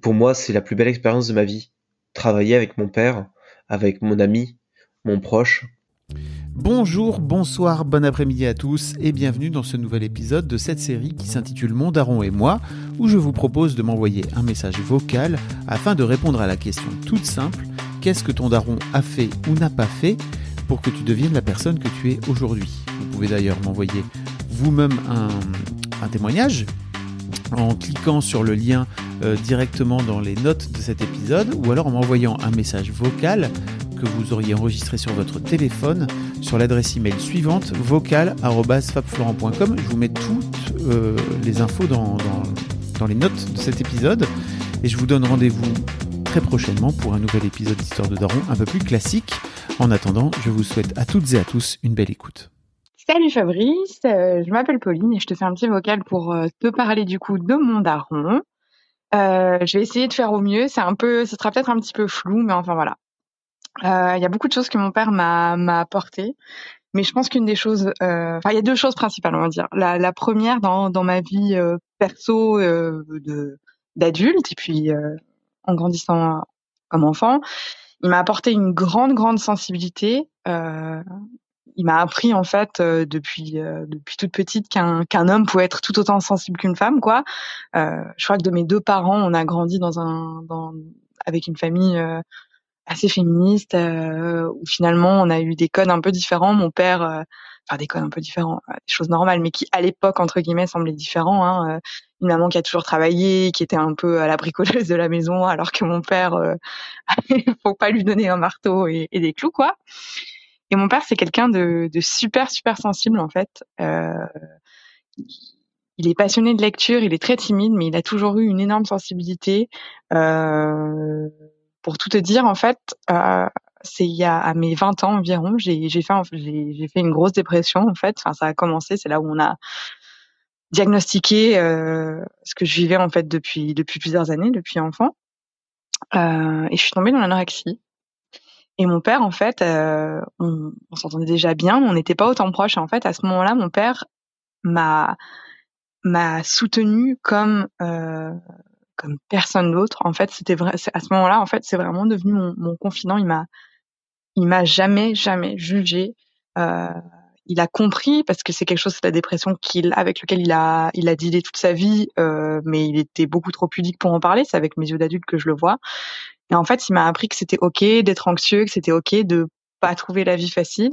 Pour moi, c'est la plus belle expérience de ma vie. Travailler avec mon père, avec mon ami, mon proche. Bonjour, bonsoir, bon après-midi à tous et bienvenue dans ce nouvel épisode de cette série qui s'intitule Mon Daron et moi, où je vous propose de m'envoyer un message vocal afin de répondre à la question toute simple qu'est-ce que ton daron a fait ou n'a pas fait pour que tu deviennes la personne que tu es aujourd'hui? Vous pouvez d'ailleurs m'envoyer vous-même un témoignage en cliquant sur le lien euh, directement dans les notes de cet épisode ou alors en m'envoyant un message vocal que vous auriez enregistré sur votre téléphone sur l'adresse email suivante vocal@fabflorent.com. Je vous mets toutes euh, les infos dans, dans, dans les notes de cet épisode et je vous donne rendez-vous très prochainement pour un nouvel épisode d'Histoire de Daron un peu plus classique. En attendant, je vous souhaite à toutes et à tous une belle écoute. Salut Fabrice, euh, je m'appelle Pauline et je te fais un petit vocal pour euh, te parler du coup de mon daron. Euh, je vais essayer de faire au mieux. C'est un peu, ce sera peut-être un petit peu flou, mais enfin voilà. Il y a beaucoup de choses que mon père m'a m'a apporté, mais je pense qu'une des choses, enfin il y a deux choses principales, on va dire. La, première dans dans ma vie perso de d'adulte et puis en grandissant comme enfant, il m'a apporté une grande grande sensibilité. Il m'a appris en fait euh, depuis euh, depuis toute petite qu'un qu'un homme pouvait être tout autant sensible qu'une femme quoi. Euh, je crois que de mes deux parents, on a grandi dans un dans avec une famille euh, assez féministe euh, où finalement on a eu des codes un peu différents. Mon père, euh, enfin des codes un peu différents, des choses normales, mais qui à l'époque entre guillemets semblaient différents. Hein. Une maman qui a toujours travaillé, qui était un peu à la bricoleuse de la maison, alors que mon père, faut pas lui donner un marteau et, et des clous quoi. Et mon père, c'est quelqu'un de, de super, super sensible, en fait. Euh, il est passionné de lecture, il est très timide, mais il a toujours eu une énorme sensibilité. Euh, pour tout te dire, en fait, euh, c'est il y a à mes 20 ans environ, j'ai fait, j'ai j'ai fait une grosse dépression, en fait. Enfin, ça a commencé, c'est là où on a diagnostiqué euh, ce que je vivais, en fait, depuis, depuis plusieurs années, depuis enfant. Euh, et je suis tombée dans l'anorexie. Et mon père, en fait, euh, on, s'entendait déjà bien, mais on n'était pas autant proches. En fait, à ce moment-là, mon père m'a m'a soutenu comme euh, comme personne d'autre. En fait, c'était vrai. À ce moment-là, en fait, c'est vraiment devenu mon, mon confident. Il m'a il m'a jamais jamais jugé. Euh, il a compris parce que c'est quelque chose, c'est la dépression qu'il avec lequel il a il a dealé toute sa vie, euh, mais il était beaucoup trop pudique pour en parler. C'est avec mes yeux d'adulte que je le vois. Et en fait, il m'a appris que c'était ok d'être anxieux, que c'était ok de pas trouver la vie facile,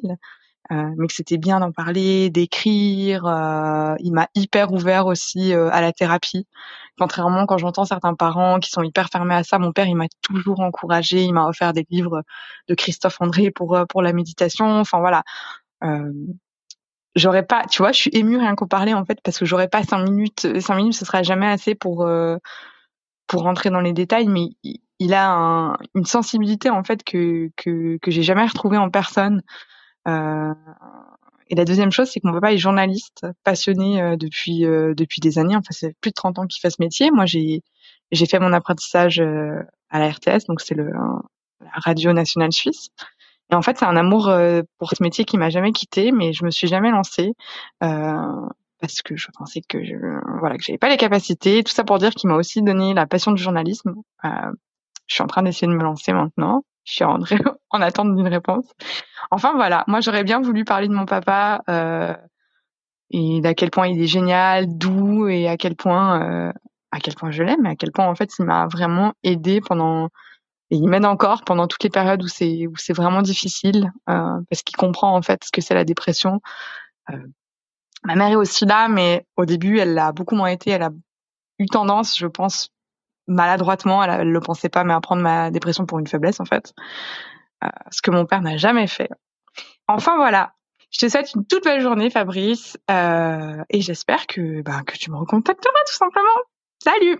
euh, mais que c'était bien d'en parler, d'écrire. euh, il m'a hyper ouvert aussi euh, à la thérapie. Contrairement quand j'entends certains parents qui sont hyper fermés à ça, mon père il m'a toujours encouragé. Il m'a offert des livres de Christophe André pour euh, pour la méditation. Enfin voilà. Euh, j'aurais pas, tu vois, je suis émue rien qu'au parler en fait parce que j'aurais pas cinq minutes. Cinq minutes, ce sera jamais assez pour euh, pour rentrer dans les détails, mais il, a un- une sensibilité en fait que que que j'ai jamais retrouvée en personne. Euh, et la deuxième chose, c'est que mon papa est journaliste, passionné euh, depuis euh, depuis des années. Enfin, c'est plus de 30 ans qu'il fait ce métier. Moi, j'ai j'ai fait mon apprentissage euh, à la RTS, donc c'est le la radio nationale suisse. Et en fait, c'est un amour euh, pour ce métier qui m'a jamais quitté, mais je me suis jamais lancée euh, parce que je pensais que je, voilà que j'avais pas les capacités. Tout ça pour dire qu'il m'a aussi donné la passion du journalisme. Euh, je suis en train d'essayer de me lancer maintenant. Je suis en, en attente d'une réponse. Enfin voilà, moi j'aurais bien voulu parler de mon papa euh, et d'à quel point il est génial, doux et à quel point euh, à quel point je l'aime, et à quel point en fait il m'a vraiment aidé pendant et il m'aide encore pendant toutes les périodes où c'est où c'est vraiment difficile euh, parce qu'il comprend en fait ce que c'est la dépression. Euh, ma mère est aussi là, mais au début elle l'a beaucoup moins été. Elle a eu tendance, je pense, maladroitement, elle, elle le pensait pas, mais à prendre ma dépression pour une faiblesse en fait, euh, ce que mon père n'a jamais fait. Enfin voilà. Je te souhaite une toute belle journée, Fabrice, euh, et j'espère que, ben, que tu me recontacteras tout simplement. Salut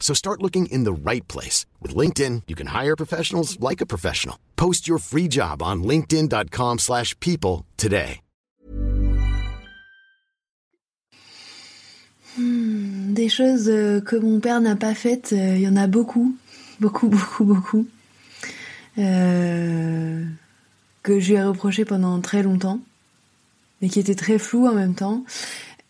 So start looking in the right place. With LinkedIn, you can hire professionals like a professional. Post your free job on linkedin.com/people slash people today. Hmm, des choses euh, que mon père n'a pas faites, euh, il y en a beaucoup, beaucoup, beaucoup, beaucoup. Euh, que je lui ai reproché pendant très longtemps, mais qui étaient très floues en même temps.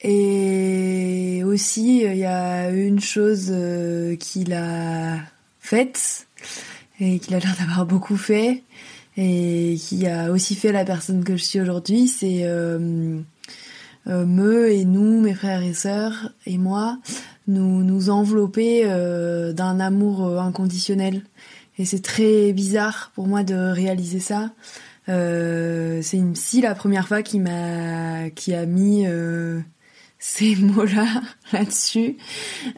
Et aussi, il y a une chose euh, qu'il a faite et qu'il a l'air d'avoir beaucoup fait et qui a aussi fait la personne que je suis aujourd'hui, c'est euh, euh, me et nous, mes frères et sœurs et moi, nous nous envelopper euh, d'un amour euh, inconditionnel. Et c'est très bizarre pour moi de réaliser ça. C'est une psy la première fois qui m'a qui a mis ces mots-là là-dessus.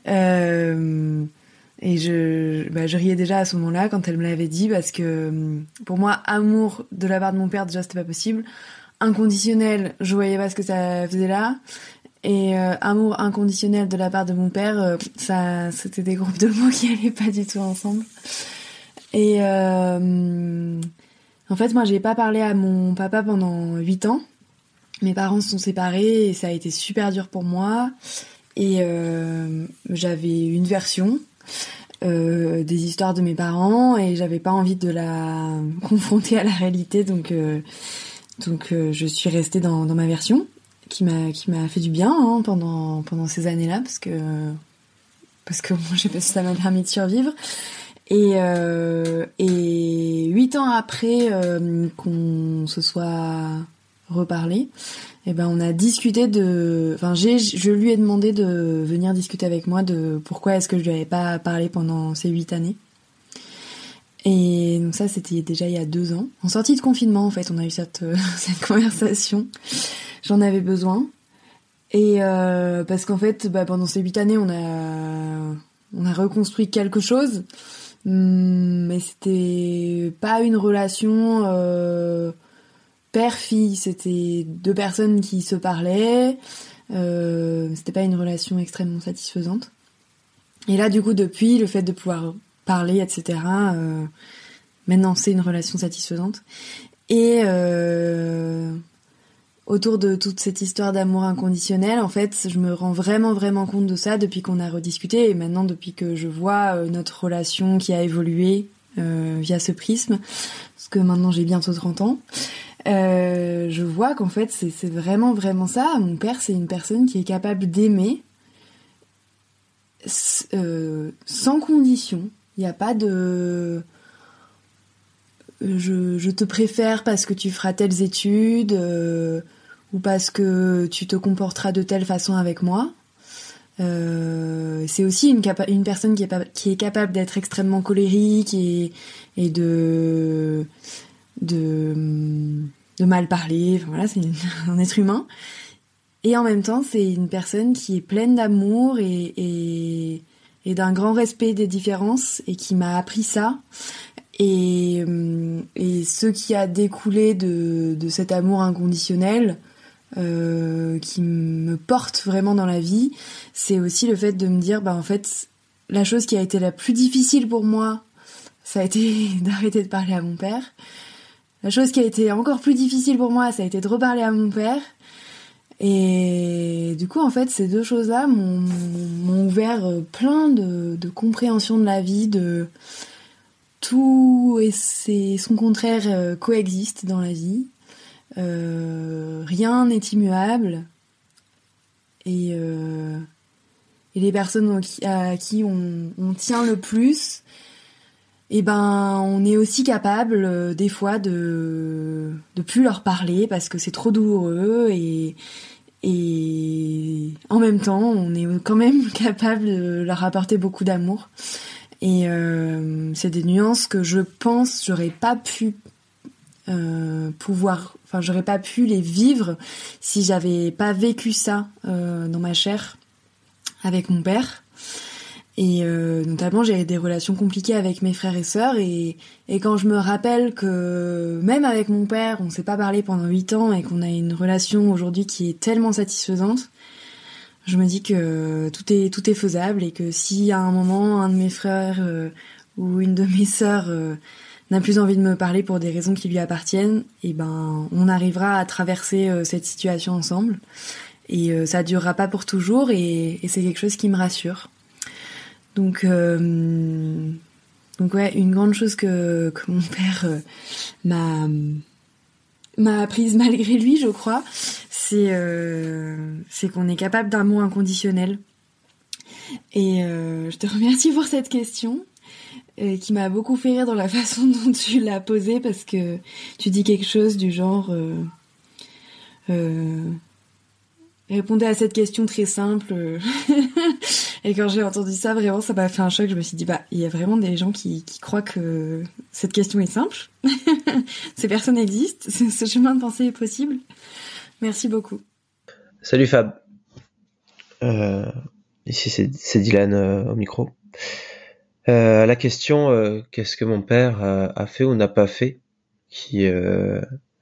Euh, et je, bah, je riais déjà à ce moment-là quand elle me l'avait dit parce que euh, pour moi, amour de la part de mon père, déjà c'était pas possible. Inconditionnel, je voyais pas ce que ça faisait là. Et euh, amour inconditionnel de la part de mon père, euh, ça, c'était des groupes de mots qui allaient pas du tout ensemble. Et euh, en fait, moi, j'ai pas parlé à mon papa pendant 8 ans. Mes parents se sont séparés et ça a été super dur pour moi. Et euh, j'avais une version euh, des histoires de mes parents et j'avais pas envie de la confronter à la réalité, donc euh, donc je suis restée dans, dans ma version qui m'a qui m'a fait du bien hein, pendant pendant ces années-là parce que parce que ça m'a permis de survivre. Et, euh, et huit ans après qu'on se soit reparlé, eh ben on a discuté de, enfin j'ai, je lui ai demandé de venir discuter avec moi de pourquoi est-ce que je lui avais pas parlé pendant ces huit années. Et donc ça c'était déjà il y a deux ans, en sortie de confinement en fait, on a eu cette euh, cette conversation. J'en avais besoin et euh, parce qu'en fait bah, pendant ces huit années on a on a reconstruit quelque chose Hum, mais c'était pas une relation euh, père-fille, c'était deux personnes qui se parlaient, euh, c'était pas une relation extrêmement satisfaisante. Et là, du coup, depuis, le fait de pouvoir parler, etc., euh, maintenant c'est une relation satisfaisante. Et euh, autour de toute cette histoire d'amour inconditionnel, en fait, je me rends vraiment vraiment compte de ça depuis qu'on a rediscuté et maintenant depuis que je vois euh, notre relation qui a évolué via ce prisme, parce que maintenant j'ai bientôt 30 ans, euh, je vois qu'en fait c'est vraiment vraiment ça. Mon père c'est une personne qui est capable d'aimer euh, sans condition. Il n'y a pas de je, je te préfère parce que tu feras telles études euh, ou parce que tu te comporteras de telle façon avec moi. Euh, c'est aussi une, personne qui est, capable d'être extrêmement colérique et de, de, mal parler. Enfin, voilà, c'est un être humain. Et en même temps, c'est une personne qui est pleine d'amour et, et, d'un grand respect des différences et qui m'a appris ça. Et, hum, et ce qui a découlé de, de cet amour inconditionnel euh, qui me porte vraiment dans la vie, c'est aussi le fait de me dire, bah en fait, la chose qui a été la plus difficile pour moi, ça a été d'arrêter de parler à mon père. La chose qui a été encore plus difficile pour moi, ça a été de reparler à mon père. Et du coup, en fait, ces deux choses-là m'ont ouvert euh, plein de, compréhension de la vie, de tout et son contraire coexistent dans la vie. rien n'est immuable. Et, les personnes à qui on, tient le plus, eh ben on est aussi capable des fois de de plus leur parler parce que c'est trop douloureux et et en même temps, on est quand même capable de leur apporter beaucoup d'amour. Et euh, c'est des nuances que je pense j'aurais pas pu euh, pouvoir, enfin j'aurais pas pu les vivre si j'avais pas vécu ça euh, dans ma chair avec mon père. Et euh, notamment, j'ai des relations compliquées avec mes frères et sœurs. Et, quand je me rappelle que même avec mon père, on s'est pas parlé pendant huit ans et qu'on a une relation aujourd'hui qui est tellement satisfaisante, je me dis que tout est tout est faisable et que si à un moment un de mes frères euh, ou une de mes sœurs euh, n'a plus envie de me parler pour des raisons qui lui appartiennent, et eh ben on arrivera à traverser cette situation ensemble. Et ça durera pas pour toujours et c'est quelque chose qui me rassure. Donc, euh, donc ouais, une grande chose que, que mon père euh, m'a m'a apprise malgré lui, je crois, c'est euh, c'est qu'on est capable d'un mot inconditionnel. Et euh, je te remercie pour cette question euh, qui m'a beaucoup fait rire dans la façon dont tu l'as posée parce que tu dis quelque chose du genre répondez à cette question très simple. Et quand j'ai entendu ça, vraiment, ça m'a fait un choc. Je me suis dit, bah, il y a vraiment des gens qui, qui croient que cette question est simple. Ces personnes existent. Ce chemin de pensée est possible. Merci beaucoup. Salut Fab. Euh, ici, c'est Dylan euh, au micro. Euh, la question, euh, qu'est-ce que mon père a fait ou n'a pas fait, qui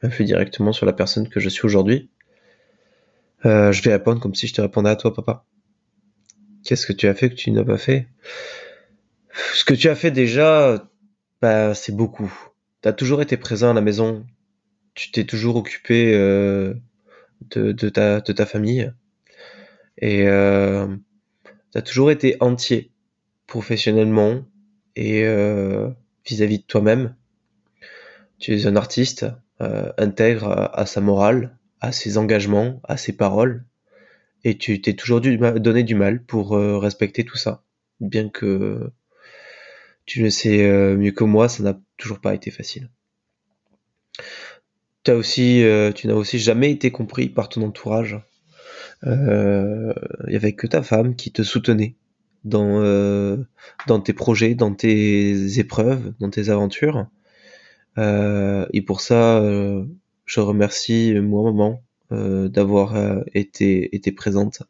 influe directement sur la personne que je suis aujourd'hui? je vais répondre comme si je te répondais à toi, papa. Qu'est-ce que tu as fait que tu n'as pas fait? Ce que tu as fait déjà, bah, c'est beaucoup. Tu as toujours été présent à la maison. Tu t'es toujours occupé euh, de, ta, famille. Et euh, tu toujours été entier, professionnellement et euh, vis-à-vis de toi-même. Tu es un artiste euh, intègre à sa morale, à ses engagements, à ses paroles et tu t'es toujours dû donner du mal pour euh, respecter tout ça. Bien que tu le sais euh, mieux que moi, ça n'a toujours pas été facile. As aussi, euh, tu n'as aussi jamais été compris par ton entourage. Il y avait que ta femme qui te soutenait dans, dans tes projets, dans tes épreuves, dans tes aventures. et pour ça, je remercie moi maman d'avoir euh, été, été présente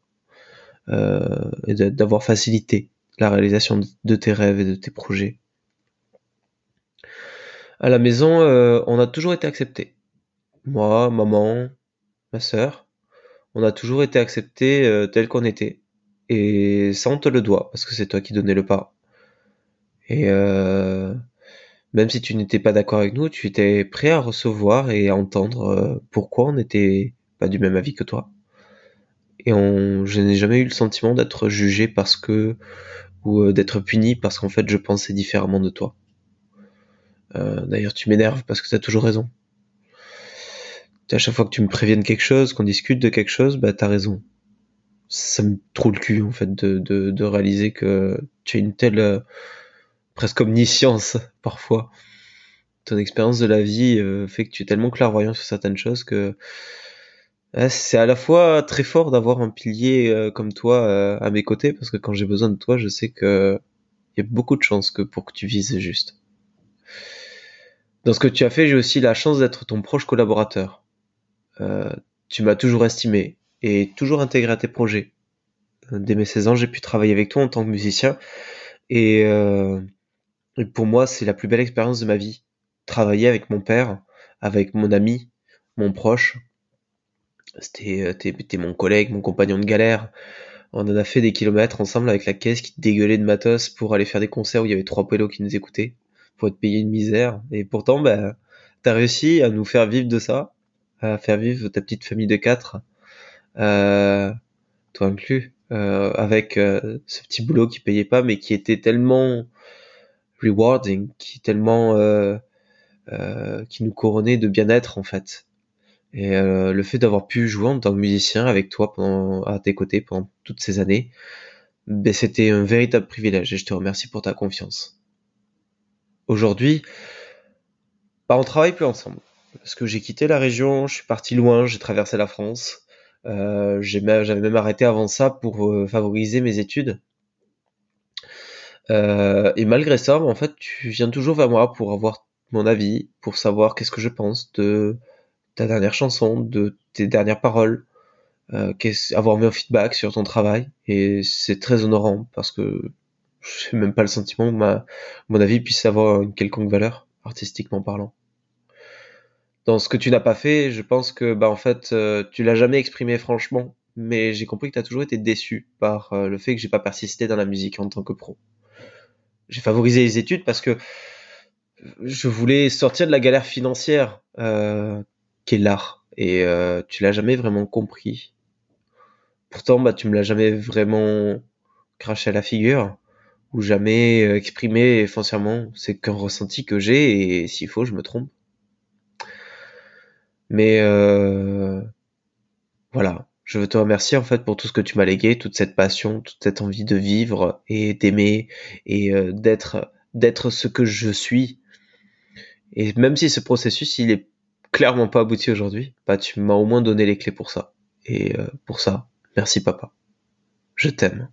euh, et d'avoir facilité la réalisation de tes rêves et de tes projets. À la maison, on a toujours été accepté. Moi, maman, ma sœur, on a toujours été accepté tel qu'on était. Et ça, on te le doit, parce que c'est toi qui donnais le pas. Et même si tu n'étais pas d'accord avec nous, tu étais prêt à recevoir et à entendre pourquoi on était pas du même avis que toi. Et je n'ai jamais eu le sentiment d'être jugé parce que, ou euh, d'être puni parce qu'en fait je pensais différemment de toi. Euh, d'ailleurs, tu m'énerves parce que tu as toujours raison. À chaque fois que tu me préviennes quelque chose, qu'on discute de quelque chose, bah t'as raison. Ça me trouve le cul en fait de réaliser que tu as une telle euh, presque omniscience parfois. Ton expérience de la vie fait que tu es tellement clairvoyant sur certaines choses que c'est à la fois très fort d'avoir un pilier euh, comme toi euh, à mes côtés parce que quand j'ai besoin de toi, je sais que il y a beaucoup de chances que pour que tu vises juste. Dans ce que tu as fait, j'ai aussi la chance d'être ton proche collaborateur. Euh, tu m'as toujours estimé et toujours intégré à tes projets. Dès mes 16 ans, j'ai pu travailler avec toi en tant que musicien et, et pour moi, c'est la plus belle expérience de ma vie. Travailler avec mon père, avec mon ami, mon proche, c'était euh, t'es mon collègue, mon compagnon de galère. On en a fait des kilomètres ensemble avec la caisse qui dégueulait de matos pour aller faire des concerts où il y avait trois pélos qui nous écoutaient pour être payé une misère. Et pourtant, bah, t'as réussi à nous faire vivre de ça, à faire vivre ta petite famille de quatre, euh, toi inclus, euh, avec euh, ce petit boulot qui payait pas, mais qui était tellement rewarding, qui tellement qui nous couronnait de bien-être en fait. Et euh, le fait d'avoir pu jouer en tant que musicien avec toi pendant, à tes côtés pendant toutes ces années, ben, c'était un véritable privilège et je te remercie pour ta confiance. Aujourd'hui, bah, on travaille plus ensemble parce que j'ai quitté la région, je suis parti loin, j'ai traversé la France. Euh, j'avais même arrêté avant ça pour euh, favoriser mes études. Euh, et malgré ça, en fait, tu viens toujours vers moi pour avoir mon avis, pour savoir qu'est-ce que je pense de ta dernière chanson, de tes dernières paroles, euh, avoir mis un feedback sur ton travail. Et c'est très honorant parce que je n'ai même pas le sentiment que ma, mon avis puisse avoir une quelconque valeur, artistiquement parlant. Dans ce que tu n'as pas fait, je pense que bah en fait euh, tu l'as jamais exprimé franchement, mais j'ai compris que tu as toujours été déçu par euh, le fait que j'ai pas persisté dans la musique en tant que pro. J'ai favorisé les études parce que je voulais sortir de la galère financière euh, l'art et euh, tu l'as jamais vraiment compris. Pourtant bah tu me l'as jamais vraiment craché à la figure ou jamais euh, exprimé foncièrement. C'est qu'un ressenti que j'ai et s'il faut, je me trompe. Mais euh, voilà, je veux te remercier en fait pour tout ce que tu m'as légué, toute cette passion, toute cette envie de vivre et d'aimer et d'être d'être ce que je suis. Et même si ce processus il est clairement pas abouti aujourd'hui, bah tu m'as au moins donné les clés pour ça. Et euh, pour ça, merci papa. Je t'aime.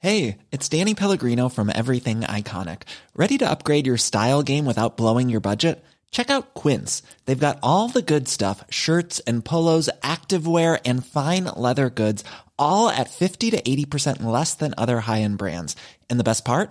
Hey, it's Danny Pellegrino from Everything Iconic. Ready to upgrade your style game without blowing your budget? Check out Quince. They've got all the good stuff, shirts and polos, activewear and fine leather goods, all at 50 to 80% less than other high-end brands. And the best part?